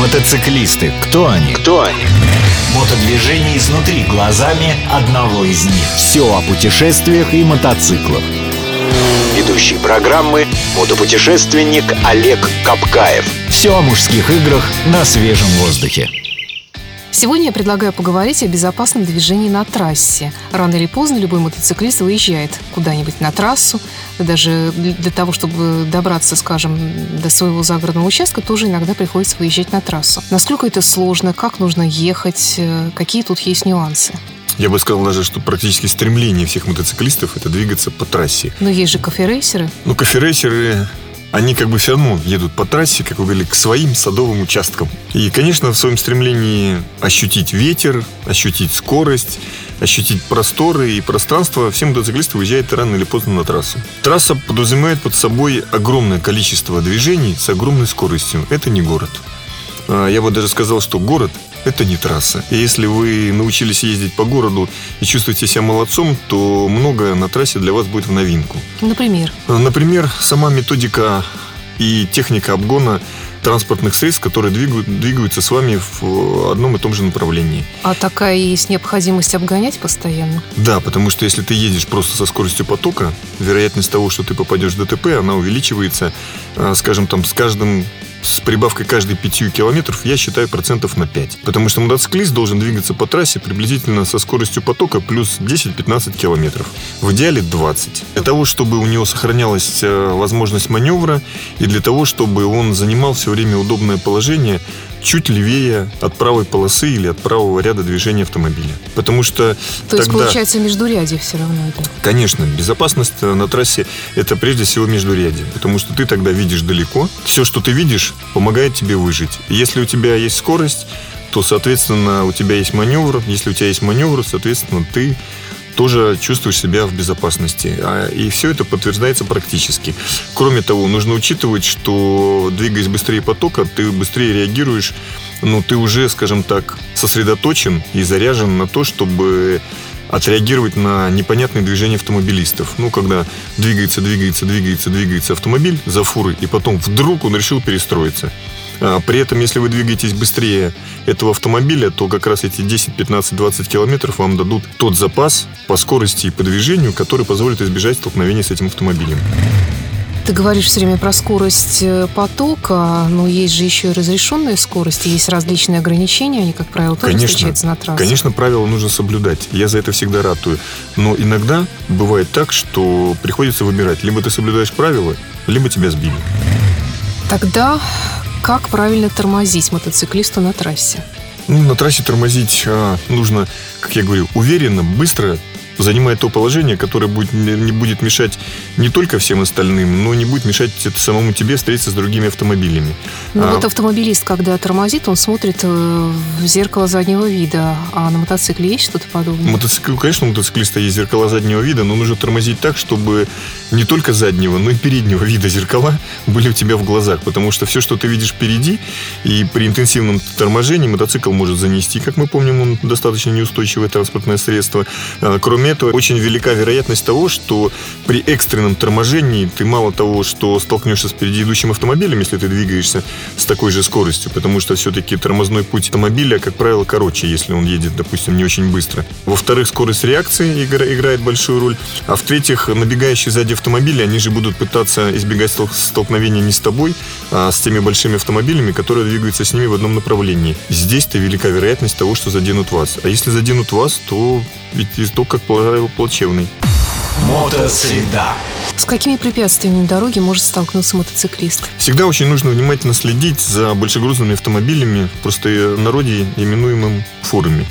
Мотоциклисты. Кто они? Кто они? Мотодвижение изнутри глазами одного из них. Все о путешествиях и мотоциклах. Ведущий программы мотопутешественник Олег Капкаев. Все о мужских играх на свежем воздухе. Сегодня я предлагаю поговорить о безопасном движении на трассе. Рано или поздно любой мотоциклист выезжает куда-нибудь на трассу. Даже для того, чтобы добраться, скажем, до своего загородного участка, тоже иногда приходится выезжать на трассу. Насколько это сложно, как нужно ехать, э, какие тут есть нюансы? Я бы сказал даже, что практически стремление всех мотоциклистов это двигаться по трассе. Но есть же коферейсеры. Ну, коферейсеры они как бы все равно едут по трассе, как вы говорили, к своим садовым участкам. И, конечно, в своем стремлении ощутить ветер, ощутить скорость, ощутить просторы и пространство, все мотоциклисты выезжают рано или поздно на трассу. Трасса подразумевает под собой огромное количество движений с огромной скоростью. Это не город. А, я бы даже сказал, что город это не трасса. И если вы научились ездить по городу и чувствуете себя молодцом, то многое на трассе для вас будет в новинку. Например? Например, сама методика и техника обгона транспортных средств, которые двигают, двигаются с вами в одном и том же направлении. А такая есть необходимость обгонять постоянно? Да, потому что если ты едешь просто со скоростью потока, вероятность того, что ты попадешь в ДТП, она увеличивается, а, скажем, там, с каждым с прибавкой каждые 5 километров я считаю процентов на 5. Потому что мотоциклист должен двигаться по трассе приблизительно со скоростью потока плюс 10-15 километров. В идеале 20. Для того, чтобы у него сохранялась э, возможность маневра и для того, чтобы он занимал все время удобное положение, чуть левее от правой полосы или от правого ряда движения автомобиля. Потому что То тогда... есть, получается, междурядье все равно это? Конечно. Безопасность на трассе – это прежде всего междурядье. Потому что ты тогда видишь далеко. Все, что ты видишь, помогает тебе выжить. Если у тебя есть скорость, то, соответственно, у тебя есть маневр. Если у тебя есть маневр, соответственно, ты тоже чувствуешь себя в безопасности. А, и все это подтверждается практически. Кроме того, нужно учитывать, что двигаясь быстрее потока, ты быстрее реагируешь, ну, ты уже, скажем так, сосредоточен и заряжен на то, чтобы отреагировать на непонятные движения автомобилистов. Ну, когда двигается, двигается, двигается, двигается автомобиль за фурой, и потом вдруг он решил перестроиться. А, при этом, если вы двигаетесь быстрее этого автомобиля, то как раз эти 10, 15, 20 километров вам дадут тот запас по скорости и по движению, который позволит избежать столкновения с этим автомобилем. Ты говоришь все время про скорость э, потока, но есть же еще и разрешенная скорость, есть различные ограничения, они, как правило, тоже конечно, встречаются на трассе. Конечно, правила нужно соблюдать. Я за это всегда ратую. Но иногда бывает так, что приходится выбирать. Либо ты соблюдаешь правила, либо тебя сбили. Тогда как правильно тормозить мотоциклисту на трассе? Ну, на трассе тормозить а, нужно, как я говорю, уверенно, быстро, занимает то положение, которое будет, не будет мешать не только всем остальным, но не будет мешать самому тебе встретиться с другими автомобилями. Ну а, вот автомобилист, когда тормозит, он смотрит э, в зеркало заднего вида, а на мотоцикле есть что-то подобное? Мотоцикл, конечно, у мотоциклиста есть зеркала заднего вида, но нужно тормозить так, чтобы не только заднего, но и переднего вида зеркала были у тебя в глазах, потому что все, что ты видишь впереди, и при интенсивном торможении мотоцикл может занести, как мы помним, он достаточно неустойчивое транспортное средство. А, кроме этого, очень велика вероятность того, что при экстренном торможении ты мало того, что столкнешься с впереди идущим автомобилем, если ты двигаешься с такой же скоростью, потому что все-таки тормозной путь автомобиля, как правило, короче, если он едет, допустим, не очень быстро. Во-вторых, скорость реакции играет большую роль. А в-третьих, набегающие сзади автомобили, они же будут пытаться избегать столкновения не с тобой, а с теми большими автомобилями, которые двигаются с ними в одном направлении. Здесь-то велика вероятность того, что заденут вас. А если заденут вас, то ведь итог, как правило, плачевный. Мотосреда. С какими препятствиями на дороге может столкнуться мотоциклист? Всегда очень нужно внимательно следить за большегрузными автомобилями, просто народе именуемым фурами.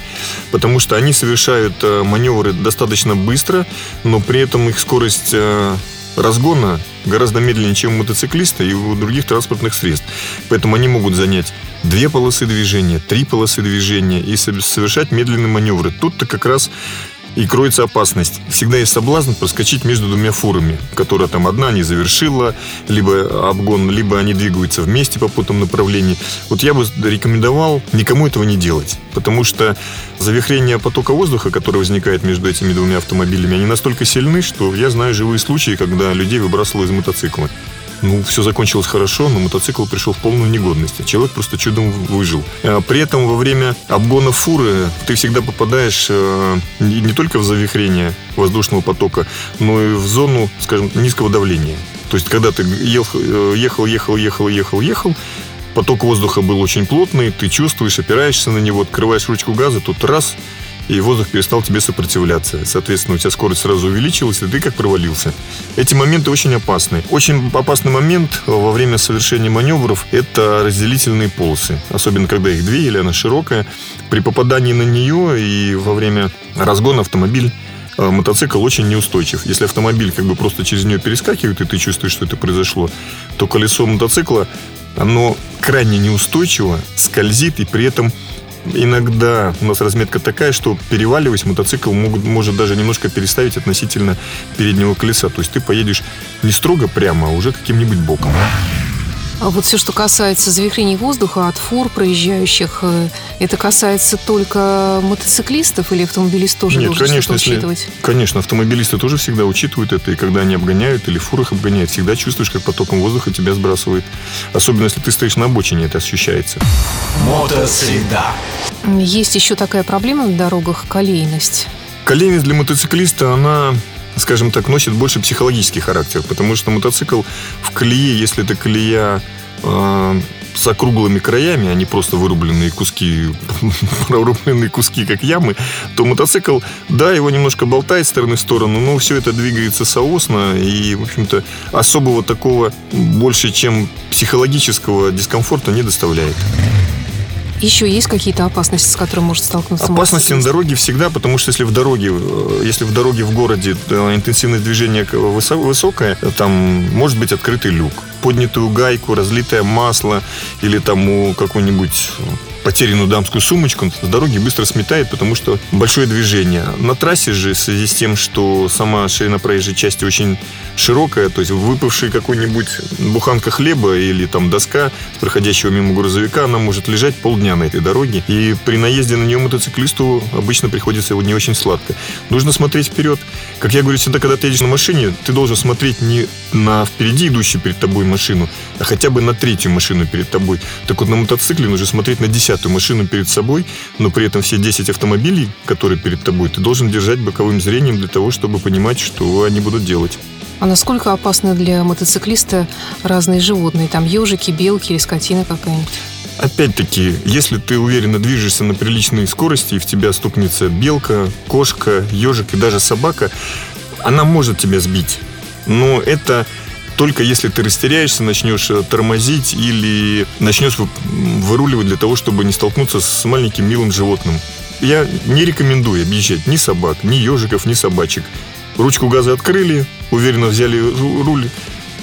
Потому что они совершают э, маневры достаточно быстро, но при этом их скорость э, разгона гораздо медленнее, чем у мотоциклиста и у других транспортных средств. Поэтому они могут занять две полосы движения, три полосы движения и совершать медленные маневры. Тут-то как раз и кроется опасность. Всегда есть соблазн проскочить между двумя фурами, которая там одна не завершила, либо обгон, либо они двигаются вместе по путам направлений. Вот я бы рекомендовал никому этого не делать, потому что завихрение потока воздуха, который возникает между этими двумя автомобилями, они настолько сильны, что я знаю живые случаи, когда людей выбрасывало из мотоцикла. Ну, все закончилось хорошо, но мотоцикл пришел в полную негодность. А человек просто чудом выжил. А при этом во время обгона фуры ты всегда попадаешь э, не только в завихрение воздушного потока, но и в зону, скажем, низкого давления. То есть, когда ты ехал, ехал, ехал, ехал, ехал, ехал, поток воздуха был очень плотный, ты чувствуешь, опираешься на него, открываешь ручку газа, тут раз – и воздух перестал тебе сопротивляться. Соответственно, у тебя скорость сразу увеличилась, и ты как провалился. Эти моменты очень опасны. Очень опасный момент во время совершения маневров – это разделительные полосы. Особенно, когда их две или она широкая. При попадании на нее и во время разгона автомобиль э, мотоцикл очень неустойчив. Если автомобиль как бы просто через нее перескакивает, и ты чувствуешь, что это произошло, то колесо мотоцикла, оно крайне неустойчиво, скользит, и при этом иногда у нас разметка такая, что переваливаясь, мотоцикл могут, может даже немножко переставить относительно переднего колеса. То есть ты поедешь не строго прямо, а уже каким-нибудь боком. А вот все, что касается завихрений воздуха от фур проезжающих, э, это касается только мотоциклистов или автомобилист тоже Нет, должен конечно, что-то учитывать? Если, конечно, автомобилисты тоже всегда учитывают это, и когда они обгоняют или фуры их обгоняют, всегда чувствуешь, как потоком воздуха тебя сбрасывает. Особенно, если ты стоишь на обочине, это ощущается. Мотосреда. Есть еще такая проблема на дорогах – колейность. Колейность для мотоциклиста, она скажем так, носит больше психологический характер, потому что мотоцикл в колее, если это колея э, с округлыми краями, а не просто вырубленные куски, прорубленные куски, как ямы, то мотоцикл, да, его немножко болтает с стороны в сторону, но все это двигается соосно, и, в общем-то, особого такого больше, чем психологического дискомфорта не доставляет. Еще есть какие-то опасности, с которыми может столкнуться Опасности на дороге всегда, потому что если в дороге, э, если в дороге в городе интенсивность движения высокая, там может быть открытый люк поднятую гайку, разлитое масло или там у какой-нибудь потерянную дамскую сумочку с дороги быстро сметает, потому что большое движение. На трассе же, в связи с тем, что сама ширина проезжей части очень широкая, то есть выпавший какой-нибудь буханка хлеба или там доска с проходящего мимо грузовика, она может лежать полдня на этой дороге. И при наезде на нее мотоциклисту обычно приходится не очень сладко. Нужно смотреть вперед. Как я говорю всегда, когда ты едешь на машине, ты должен смотреть не на впереди идущую перед тобой машину, а хотя бы на третью машину перед тобой. Так вот на мотоцикле нужно смотреть на десятую машину перед собой, но при этом все 10 автомобилей, которые перед тобой, ты должен держать боковым зрением для того, чтобы понимать, что они будут делать. А насколько опасны для мотоциклиста разные животные? Там ежики, белки или скотина какая-нибудь? Опять-таки, если ты уверенно движешься на приличной скорости, и в тебя стукнется белка, кошка, ежик и даже собака, она может тебя сбить. Но это только если ты растеряешься, начнешь э, тормозить или начнешь выруливать для того, чтобы не столкнуться с маленьким милым животным. Я не рекомендую объезжать ни собак, ни ежиков, ни собачек. Ручку газа открыли, уверенно взяли руль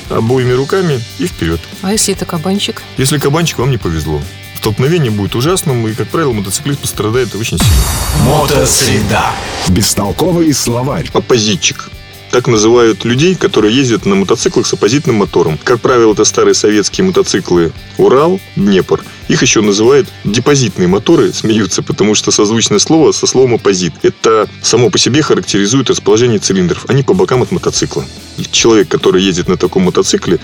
обоими руками и вперед. А если это кабанчик? Если кабанчик, вам не повезло. Столкновение будет ужасным, и, как правило, мотоциклист пострадает очень сильно. Мотосреда. Бестолковый словарь. Оппозитчик так называют людей, которые ездят на мотоциклах с оппозитным мотором. Как правило, это старые советские мотоциклы Урал, Днепр. Их еще называют депозитные моторы, смеются, потому что созвучное слово со словом оппозит. Это само по себе характеризует расположение цилиндров. Они по бокам от мотоцикла. И человек, который ездит на таком мотоцикле,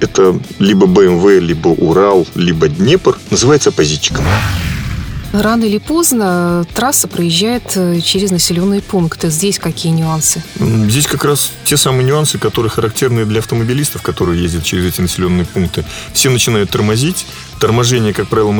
это либо BMW, либо Урал, либо Днепр, называется оппозитчиком. Рано или поздно трасса проезжает э, через населенные пункты. Здесь какие нюансы? Здесь как раз те самые нюансы, которые характерны для автомобилистов, которые ездят через эти населенные пункты. Все начинают тормозить, Торможение, как правило,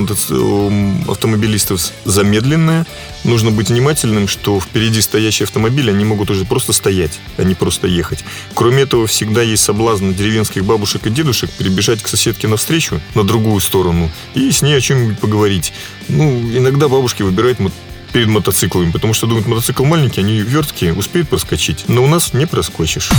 автомобилистов замедленное. Нужно быть внимательным, что впереди стоящие автомобили, они могут уже просто стоять, а не просто ехать. Кроме этого, всегда есть соблазн деревенских бабушек и дедушек перебежать к соседке навстречу, на другую сторону, и с ней о чем-нибудь поговорить. Ну, иногда бабушки выбирают перед мотоциклами, потому что думают, мотоцикл маленький, они верткие, успеют проскочить. Но у нас не проскочишь.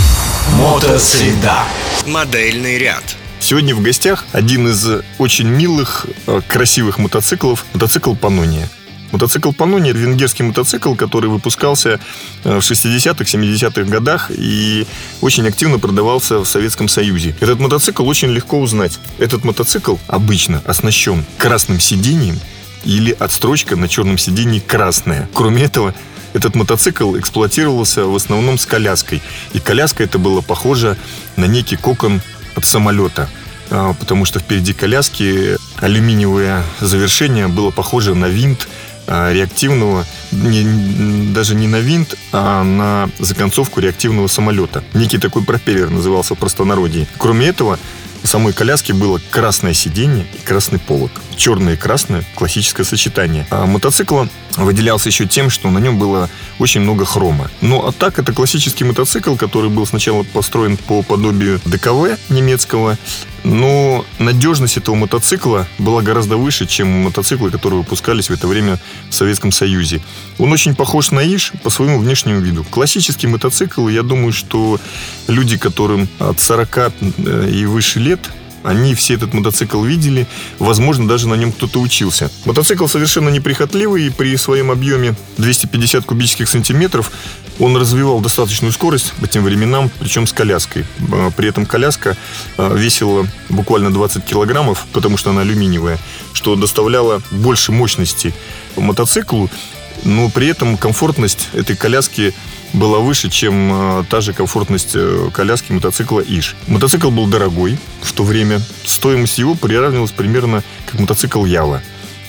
Мотосреда. Модельный ряд. Сегодня в гостях один из очень милых, э, красивых мотоциклов, мотоцикл Панония. Мотоцикл Панония – венгерский мотоцикл, который выпускался э, в 60-х, 70-х годах и очень активно продавался в Советском Союзе. Этот мотоцикл очень легко узнать. Этот мотоцикл обычно оснащен красным сиденьем или отстрочка на черном сиденье красная. Кроме этого, этот мотоцикл эксплуатировался в основном с коляской. И коляска это было похоже на некий кокон от самолета потому что впереди коляски алюминиевое завершение было похоже на винт а, реактивного, не, даже не на винт, а на законцовку реактивного самолета. Некий такой пропеллер назывался в простонародье. Кроме этого, у самой коляски было красное сиденье и красный полок. Черное и красное – классическое сочетание. А мотоцикл выделялся еще тем, что на нем было очень много хрома. Ну, а так, это классический мотоцикл, который был сначала построен по подобию ДКВ немецкого, но надежность этого мотоцикла была гораздо выше, чем мотоциклы, которые выпускались в это время в Советском Союзе. Он очень похож на Иш по своему внешнему виду. Классический мотоцикл, я думаю, что люди, которым от 40 э, и выше лет, они все этот мотоцикл видели, возможно, даже на нем кто-то учился. Мотоцикл совершенно неприхотливый, и при своем объеме 250 кубических сантиметров он развивал достаточную скорость по тем временам, причем с коляской. А, при этом коляска а, весила буквально 20 килограммов, потому что она алюминиевая, что доставляло больше мощности мотоциклу, но при этом комфортность этой коляски была выше, чем э, та же комфортность э, коляски мотоцикла Иш. Мотоцикл был дорогой в то время. Стоимость его приравнивалась примерно как мотоцикл Ява.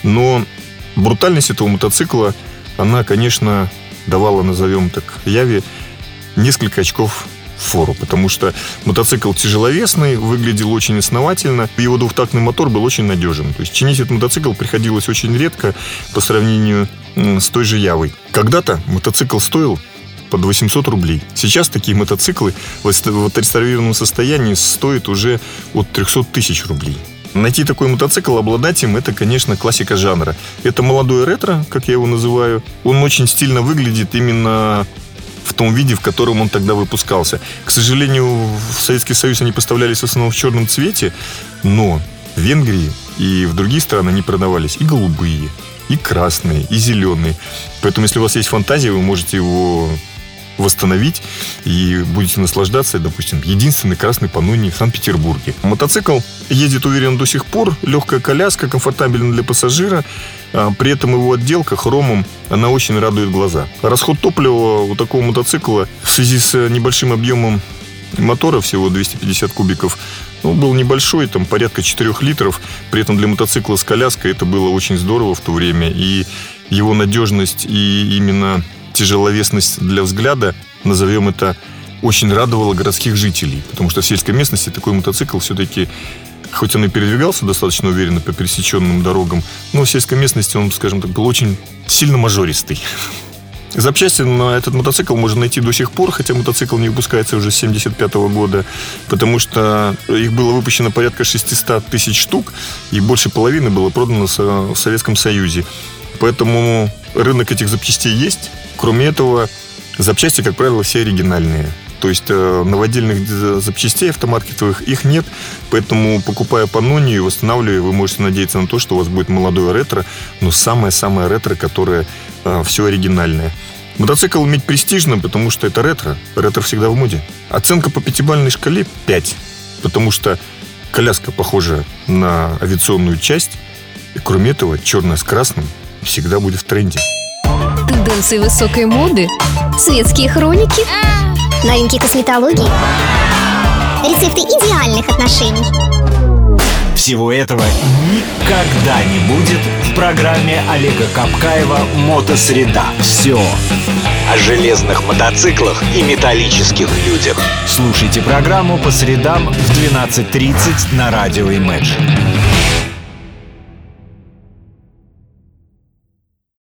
Но брутальность этого мотоцикла, она, конечно, давала, назовем так, Яве несколько очков фору, потому что мотоцикл тяжеловесный, выглядел очень основательно, его двухтактный мотор был очень надежен. То есть чинить этот мотоцикл приходилось очень редко по сравнению с той же Явой. Когда-то мотоцикл стоил под 800 рублей. Сейчас такие мотоциклы в отреставрированном состоянии стоят уже от 300 тысяч рублей. Найти такой мотоцикл, обладать им, это, конечно, классика жанра. Это молодое ретро, как я его называю. Он очень стильно выглядит именно в том виде, в котором он тогда выпускался. К сожалению, в Советский Союз они поставлялись в основном в черном цвете, но в Венгрии и в другие страны они продавались и голубые, и красные, и зеленые. Поэтому, если у вас есть фантазия, вы можете его восстановить и будете наслаждаться, допустим, единственный красный пануни в Санкт-Петербурге. Мотоцикл едет уверенно до сих пор, легкая коляска, комфортабельна для пассажира, а при этом его отделка хромом, она очень радует глаза. Расход топлива у такого мотоцикла в связи с небольшим объемом мотора, всего 250 кубиков, ну, был небольшой, там порядка 4 литров. При этом для мотоцикла с коляской это было очень здорово в то время. И его надежность и именно тяжеловесность для взгляда, назовем это, очень радовала городских жителей. Потому что в сельской местности такой мотоцикл все-таки хоть он и передвигался достаточно уверенно по пересеченным дорогам, но в сельской местности он, скажем так, был очень сильно мажористый. Запчасти на этот мотоцикл можно найти до сих пор, хотя мотоцикл не выпускается уже с 75 года, потому что их было выпущено порядка 600 тысяч штук, и больше половины было продано в Советском Союзе. Поэтому рынок этих запчастей есть. Кроме этого, запчасти, как правило, все оригинальные. То есть э, новодельных запчастей автомаркетовых их нет, поэтому покупая по Ноне и восстанавливая, вы можете надеяться на то, что у вас будет молодое ретро, но самое-самое ретро, которое э, все оригинальное. Мотоцикл уметь престижно, потому что это ретро. Ретро всегда в моде. Оценка по пятибалльной шкале 5, потому что коляска похожа на авиационную часть, и кроме этого черная с красным всегда будет в тренде. Тенденции высокой моды, светские хроники, новинки косметологии, рецепты идеальных отношений. Всего этого никогда не будет в программе Олега Капкаева «Мотосреда». Все о железных мотоциклах и металлических людях. Слушайте программу по средам в 12.30 на радио Imagine.